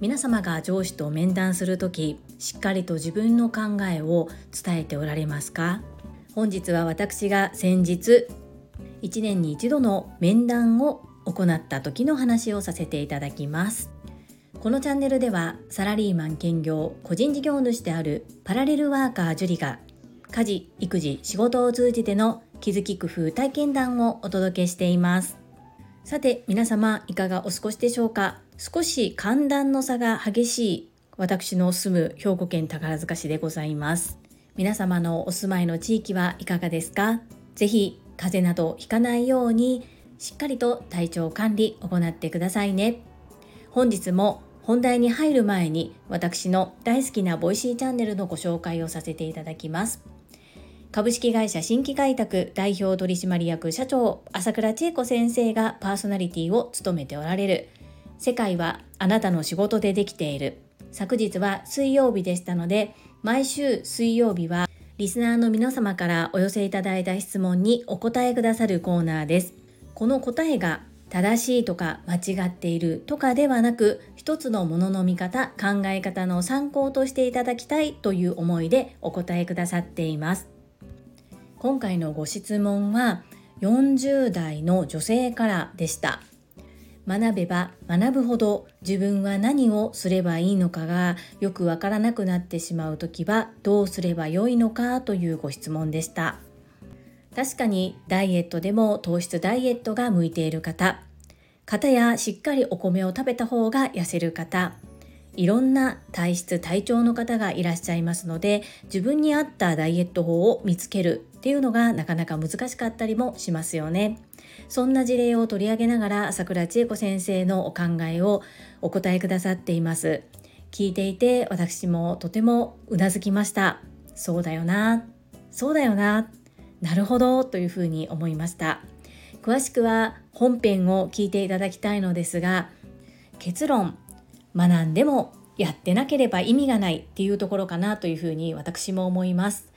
皆様が上司と面談するときしっかりと自分の考えを伝えておられますか？本日は私が先日1年に一度の面談を行った時の話をさせていただきます。このチャンネルではサラリーマン兼業個人事業主であるパラレルワーカージュリが家事育児仕事を通じての気づき工夫体験談をお届けしています。さて皆様いかがお過ごしでしょうか？少し寒暖の差が激しい私の住む兵庫県宝塚市でございます。皆様のお住まいの地域はいかがですか？ぜひ風邪などひかないようにしっかりと体調管理行ってくださいね。本日も本題に入る前に私の大好きな Voicy チャンネルのご紹介をさせていただきます。株式会社新規開拓代表取締役社長朝倉千恵子先生がパーソナリティを務めておられる。世界はあなたの仕事でできている。昨日は水曜日でしたので毎週水曜日はリスナーの皆様からお寄せいただいた質問にお答えくださるコーナーです。この答えが正しいとか間違っているとかではなく一つのものの見方考え方の参考としていただきたいという思いでお答えくださっています。今回のご質問は40代の女性からでした。学べば学ぶほど自分は何をすればいいのかがよくわからなくなってしまう時はどうすればよいのかというご質問でした。確かにダイエットでも糖質ダイエットが向いている方。方やしっかりお米を食べた方が痩せる方。いろんな体質体調の方がいらっしゃいますので自分に合ったダイエット法を見つけるっていうのがなかなか難しかったりもしますよね。そんな事例を取り上げながら朝倉千恵子先生のお考えをお答えくださっています。聞いていて私もとてもうなずきました。そうだよな、そうだよな、なるほどというふうに思いました。詳しくは本編を聞いていただきたいのですが結論学んでもやってなければ意味がないっていうところかなというふうに私も思います。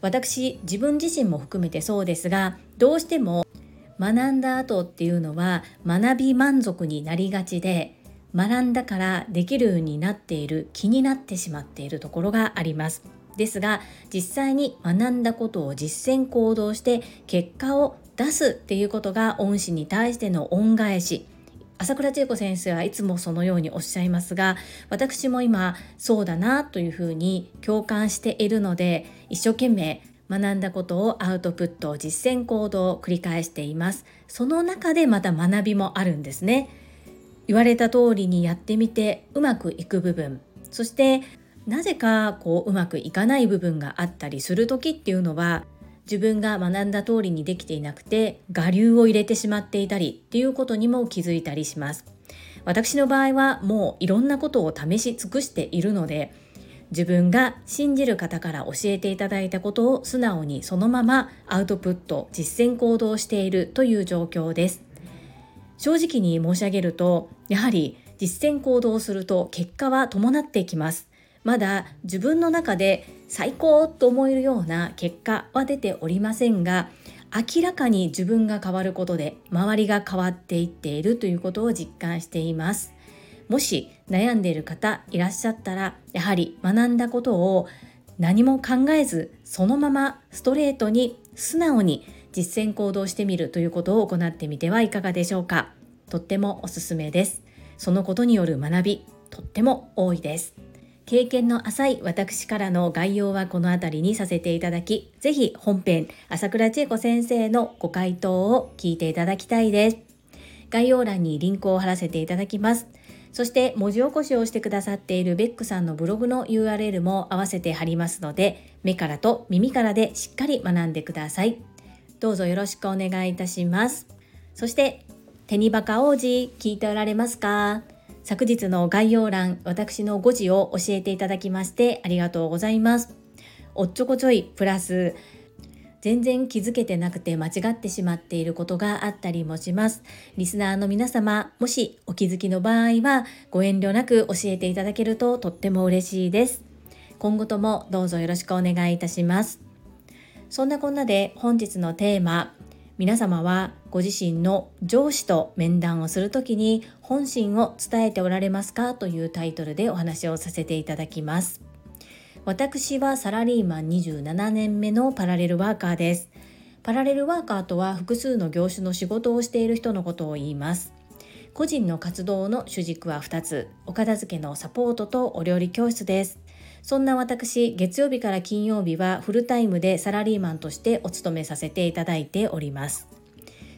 私自分自身も含めてそうですがどうしても学んだ後っていうのは学び満足になりがちで学んだからできるようになっている気になってしまっているところがあります。ですが実際に学んだことを実践行動して結果を出すっていうことが恩師に対しての恩返し朝倉千恵子先生はいつもそのようにおっしゃいますが私も今そうだなというふうに共感しているので一生懸命学んだことをアウトプット実践行動を繰り返しています。その中でまた学びもあるんですね。言われた通りにやってみてうまくいく部分。そしてなぜかこううまくいかない部分があったりする時っていうのは自分が学んだ通りにできていなくて我流を入れてしまっていたりっていうことにも気づいたりします。私の場合はもういろんなことを試し尽くしているので自分が信じる方から教えていただいたことを素直にそのままアウトプット実践行動しているという状況です。正直に申し上げるとやはり実践行動すると結果は伴ってきます。まだ自分の中で最高と思えるような結果は出ておりませんが明らかに自分が変わることで周りが変わっていっているということを実感しています。もし悩んでいる方いらっしゃったらやはり学んだことを何も考えずそのままストレートに素直に実践行動してみるということを行ってみてはいかがでしょうか。とってもおすすめです。そのことによる学びとっても多いです。経験の浅い私からの概要はこの辺りにさせていただき、ぜひ本編、朝倉千恵子先生のご回答を聞いていただきたいです。概要欄にリンクを貼らせていただきます。そして文字起こしをしてくださっているベックさんのブログの URL も合わせて貼りますので、目からと耳からでしっかり学んでください。どうぞよろしくお願いいたします。そして、手にバカ王子聞いておられますか？昨日の概要欄、私の誤字を教えていただきましてありがとうございます。おっちょこちょいプラス、全然気づけてなくて間違ってしまっていることがあったりもします。リスナーの皆様、もしお気づきの場合はご遠慮なく教えていただけるととっても嬉しいです。今後ともどうぞよろしくお願いいたします。そんなこんなで本日のテーマ、皆様はご自身の上司と面談をするときに本心を伝えておられますかというタイトルでお話をさせていただきます。私はサラリーマン27年目のパラレルワーカーです。パラレルワーカーとは複数の業種の仕事をしている人のことを言います。個人の活動の主軸は2つ。お片付けのサポートとお料理教室です。そんな私、月曜日から金曜日はフルタイムでサラリーマンとしてお勤めさせていただいております。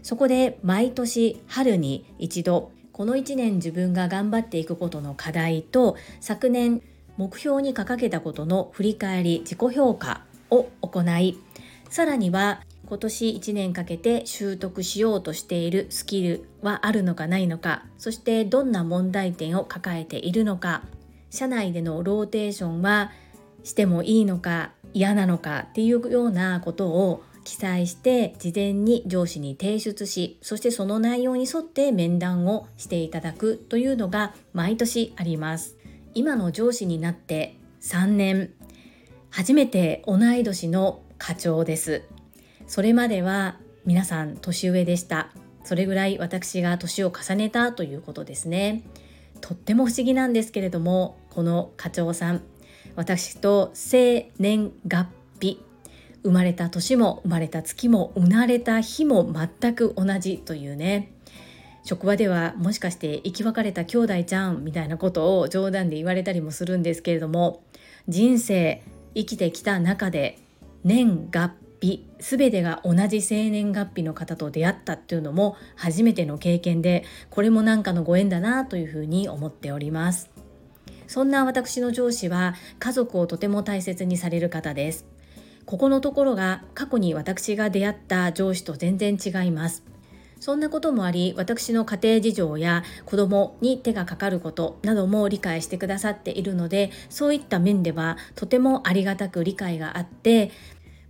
そこで毎年春に一度、この1年自分が頑張っていくことの課題と昨年目標に掲げたことの振り返り自己評価を行いさらには今年1年かけて習得しようとしているスキルはあるのかないのかそしてどんな問題点を抱えているのか社内でのローテーションはしてもいいのか嫌なのかっていうようなことを記載して事前に上司に提出しそしてその内容に沿って面談をしていただくというのが毎年あります。今の上司になって3年初めて同い年の課長です。それまでは皆さん年上でした。それぐらい私が年を重ねたということですね。とっても不思議なんですけれどもこの課長さん。私と生年月日。生まれた年も生まれた月も生まれた日も全く同じというね。職場ではもしかして生き別れた兄弟ちゃんみたいなことを冗談で言われたりもするんですけれども人生生きてきた中で年月日全てが同じ生年月日の方と出会ったっていうのも初めての経験でこれも何かのご縁だなというふうに思っております。そんな私の上司は家族をとても大切にされる方ですここのところが過去に私が出会った上司と全然違いますそんなこともあり私の家庭事情や子供に手がかかることなども理解してくださっているのでそういった面ではとてもありがたく理解があって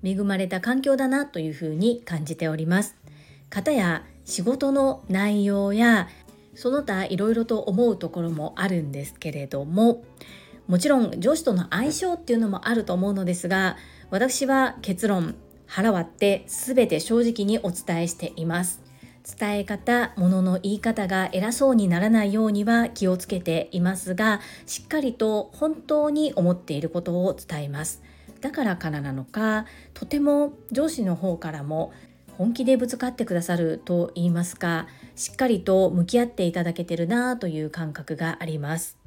恵まれた環境だなというふうに感じております。方や仕事の内容やその他いろいろと思うところもあるんですけれどももちろん上司との相性っていうのもあると思うのですが私は結論腹割って全て正直にお伝えしています。伝え方ものの言い方が偉そうにならないようには気をつけていますがしっかりと本当に思っていることを伝えます。だからからなのかとても上司の方からも本気でぶつかってくださると言いますかしっかりと向き合っていただけてるなという感覚があります。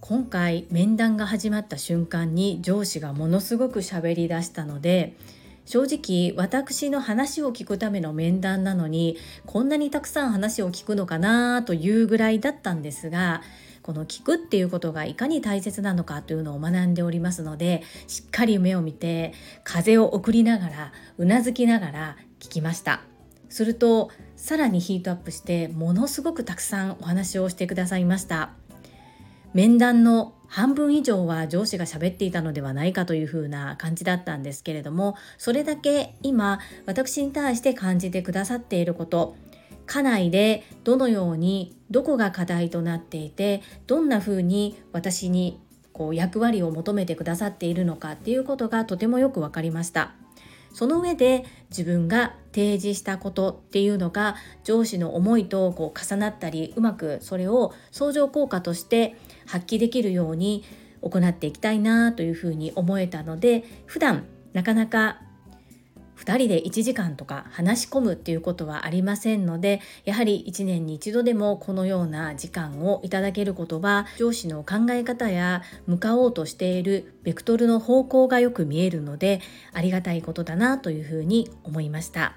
今回面談が始まった瞬間に上司がものすごく喋り出したので正直私の話を聞くための面談なのにこんなにたくさん話を聞くのかなというぐらいだったんですがこの聞くっていうことがいかに大切なのかというのを学んでおりますのでしっかり目を見て風を送りながらうなずきながら聞きましたするとさらにヒートアップしてものすごくたくさんお話をしてくださいました面談の半分以上は上司が喋っていたのではないかというふうな感じだったんですけれどもそれだけ今私に対して感じてくださっていること家内でどのようにどこが課題となっていてどんなふうに私にこう役割を求めてくださっているのかっていうことがとてもよく分かりました。その上で自分が提示したことっていうのが上司の思いとこう重なったりうまくそれを相乗効果として発揮できるように行っていきたいなというふうに思えたので普段なかなか2人で1時間とか話し込むっていうことはありませんのでやはり1年に1度でもこのような時間をいただけることは上司の考え方や向かおうとしているベクトルの方向がよく見えるのでありがたいことだなというふうに思いました。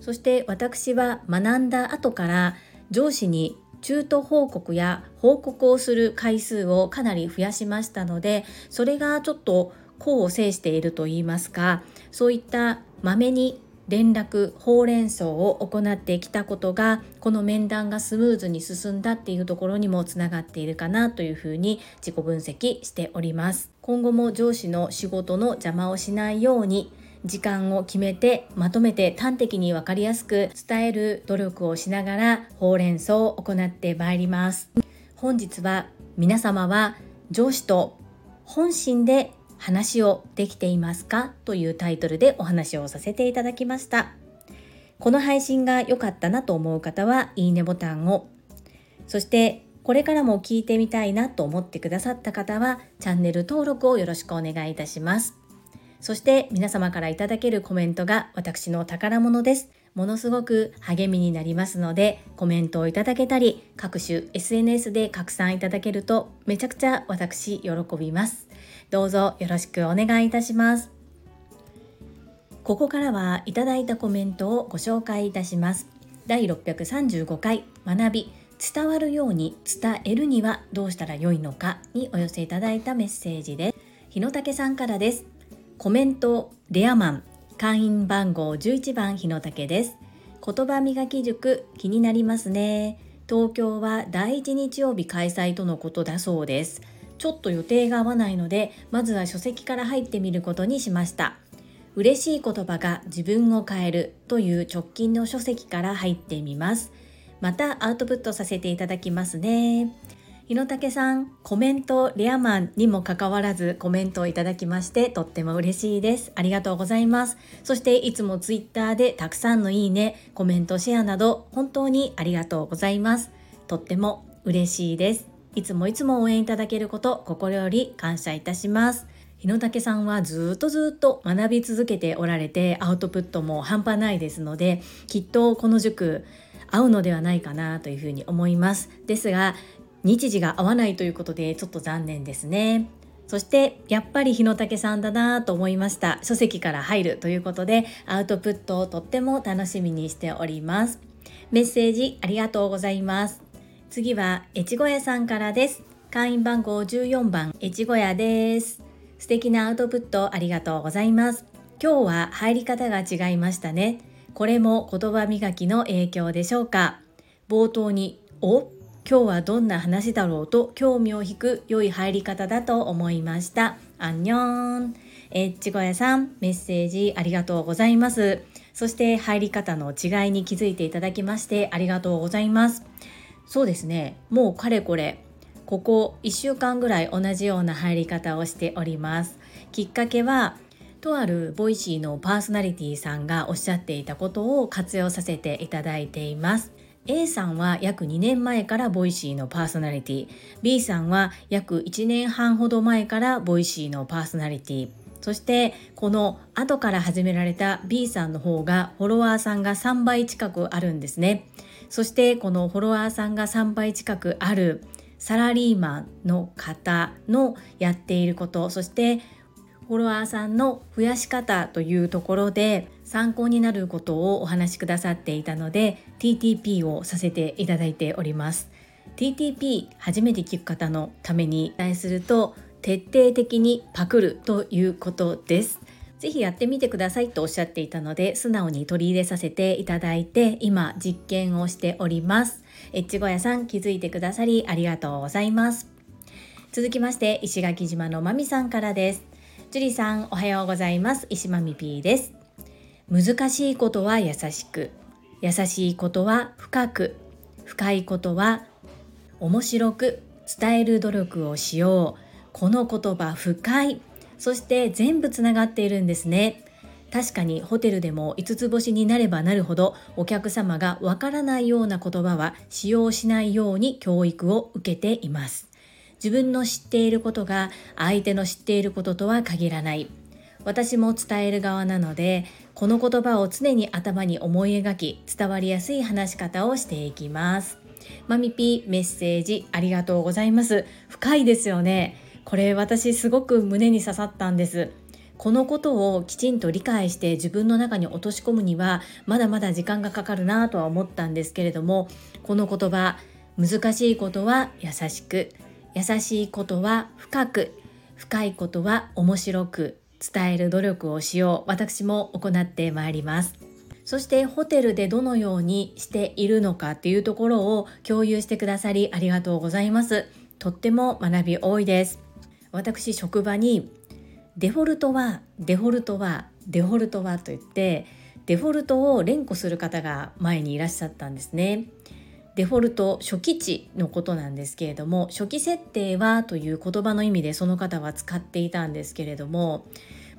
そして私は学んだ後から上司に中途報告や報告をする回数をかなり増やしましたのでそれがちょっと功を制しているといいますかそういったまめに連絡ほうれん草を行ってきたことがこの面談がスムーズに進んだっていうところにもつながっているかなというふうに自己分析しております。今後も上司の仕事の邪魔をしないように時間を決めてまとめて端的に分かりやすく伝える努力をしながらほうれん草を行ってまいります。本日は皆様は上司と本心で話をできていますかというタイトルでお話をさせていただきました。この配信が良かったなと思う方はいいねボタンを。そしてこれからも聞いてみたいなと思ってくださった方はチャンネル登録をよろしくお願いいたします。そして皆様からいただけるコメントが私の宝物です。ものすごく励みになりますのでコメントをいただけたり各種 SNS で拡散いただけるとめちゃくちゃ私喜びます。どうぞよろしくお願いいたします。ここからはいただいたコメントをご紹介いたします。第635回学び伝わるように伝えるにはどうしたらよいのかにお寄せいただいたメッセージです。日野武さんからです。コメントレアマン。会員番号11番日野武です。言葉磨き塾気になりますね。東京は第1日曜日開催とのことだそうです。ちょっと予定が合わないのでまずは書籍から入ってみることにしました。嬉しい言葉が自分を変えるという直近の書籍から入ってみます。またアウトプットさせていただきますね。日野武さん、コメントレアマンにもかかわらずコメントをいただきましてとっても嬉しいです。ありがとうございます。そしていつもツイッターでたくさんのいいね、コメント、シェアなど本当にありがとうございます。とっても嬉しいです。いつもいつも応援いただけること心より感謝いたします。日野武さんはずっとずっと学び続けておられてアウトプットも半端ないですのできっとこの塾合うのではないかなというふうに思いますですが日時が合わないということでちょっと残念ですね。そしてやっぱり日野武さんだなと思いました。書籍から入るということでアウトプットをとっても楽しみにしております。メッセージありがとうございます。次は越後屋さんからです。会員番号14番越後屋です。素敵なアウトプットありがとうございます。今日は入り方が違いましたね。これも言葉磨きの影響でしょうか。冒頭にお？今日はどんな話だろうと興味を引く良い入り方だと思いました。アンニョン。えっちごやさん、メッセージありがとうございます。そして入り方の違いに気づいていただきましてありがとうございます。そうですね、もうかれこれ、ここ1週間ぐらい同じような入り方をしております。きっかけは、とある Voicy のパーソナリティさんがおっしゃっていたことを活用させていただいています。A さんは約2年前から Voicy のパーソナリティ。B さんは約1年半ほど前から Voicy のパーソナリティ。そしてこの後から始められた B さんの方がフォロワーさんが3倍近くあるんですね。そしてこのフォロワーさんが3倍近くあるサラリーマンの方のやっていること。そしてフォロワーさんの増やし方というところで参考になることをお話しくださっていたので TTP をさせていただいております。TTP 初めて聞く方のためにお伝えすると徹底的にパクるということです。ぜひやってみてくださいとおっしゃっていたので素直に取り入れさせていただいて今実験をしております。エッチゴヤさん気づいてくださりありがとうございます。続きまして石垣島のまみさんからです。ジュリさんおはようございます。石まみ P です。難しいことは優しく優しいことは深く深いことは面白く伝える努力をしようこの言葉深いそして全部つながっているんですね。確かにホテルでも5つ星になればなるほどお客様がわからないような言葉は使用しないように教育を受けています。自分の知っていることが相手の知っていることとは限らない。私も伝える側なのでこの言葉を常に頭に思い描き伝わりやすい話し方をしていきます。マミピメッセージありがとうございます。深いですよね。これ私すごく胸に刺さったんです。このことをきちんと理解して自分の中に落とし込むにはまだまだ時間がかかるなとは思ったんですけれどもこの言葉難しいことは優しく優しいことは深く深いことは面白く伝える努力をしよう私も行ってまいります。そしてホテルでどのようにしているのかっていうところを共有してくださりありがとうございます。とっても学び多いです。私職場にデフォルトはデフォルトはデフォルトはと言ってデフォルトを連呼する方が前にいらっしゃったんですね。デフォルト初期値のことなんですけれども初期設定はという言葉の意味でその方は使っていたんですけれども、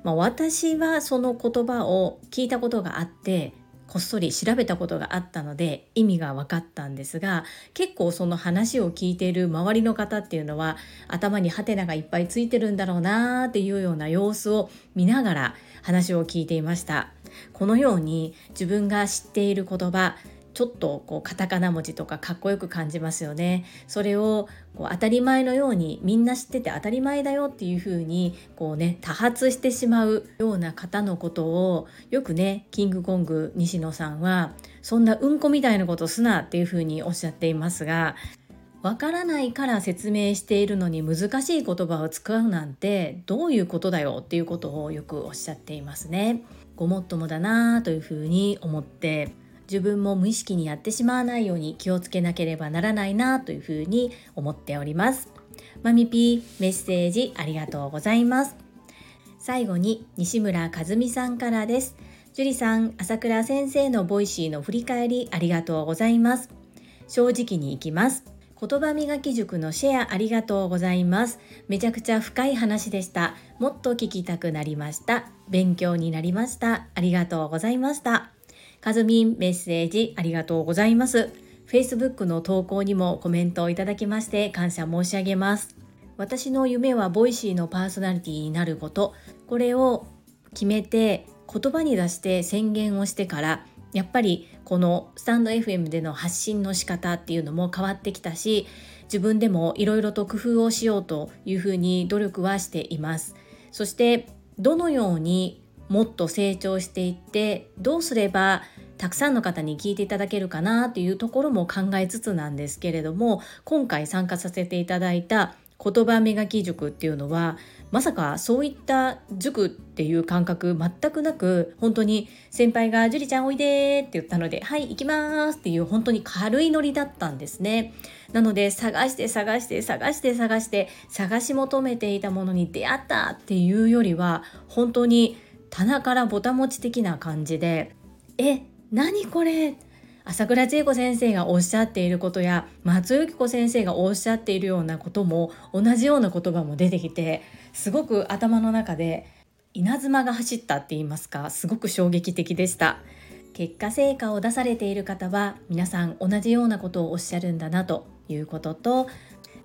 まあ、私はその言葉を聞いたことがあってこっそり調べたことがあったので意味が分かったんですが結構その話を聞いている周りの方っていうのは頭にハテナがいっぱいついてるんだろうなーっていうような様子を見ながら話を聞いていました。このように自分が知っている言葉ちょっとこうカタカナ文字とかかっこよく感じますよね。それをこう当たり前のようにみんな知ってて当たり前だよっていう風にこうね多発してしまうような方のことをよくねキングコング西野さんはそんなうんこみたいなことすなっていう風におっしゃっていますがわからないから説明しているのに難しい言葉を使うなんてどういうことだよっていうことをよくおっしゃっていますね。ごもっともだなというふうに思って自分も無意識にやってしまわないように気をつけなければならないなというふうに思っております。マミピーメッセージありがとうございます。最後に西村和美さんからです。樹里さん、朝倉先生の Voicy の振り返りありがとうございます。正直に行きます。言葉磨き塾のシェアありがとうございます。めちゃくちゃ深い話でした。もっと聞きたくなりました。勉強になりました。ありがとうございました。かずみんメッセージありがとうございます。Facebook の投稿にもコメントをいただきまして感謝申し上げます。私の夢は Voicy のパーソナリティになること。これを決めて言葉に出して宣言をしてからやっぱりこのスタンド FM での発信の仕方っていうのも変わってきたし自分でもいろいろと工夫をしようというふうに努力はしていますそしてどのようにもっと成長していってどうすればたくさんの方に聞いていただけるかなというところも考えつつなんですけれども今回参加させていただいた言葉磨き塾っていうのはまさかそういった塾っていう感覚全くなく本当に先輩が「樹里ちゃんおいで」って言ったので「はい行きます」っていう本当に軽いノリだったんですね。なので探して探して探して探して探し求めていたものに出会ったっていうよりは本当に棚からぼたもち的な感じで「え何これ?」朝倉千恵子先生がおっしゃっていることや松尾由紀子先生がおっしゃっているようなことも同じような言葉も出てきてすごく頭の中で稲妻が走ったって言いますかすごく衝撃的でした結果成果を出されている方は皆さん同じようなことをおっしゃるんだなということと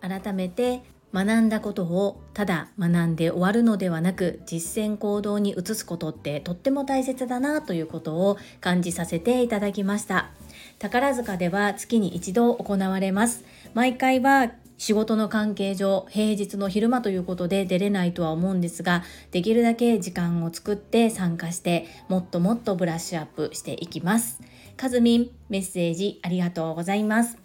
改めて学んだことをただ学んで終わるのではなく実践行動に移すことってとっても大切だなということを感じさせていただきました。宝塚では月に一度行われます。毎回は仕事の関係上平日の昼間ということで出れないとは思うんですができるだけ時間を作って参加してもっともっとブラッシュアップしていきます。かずみんメッセージありがとうございます。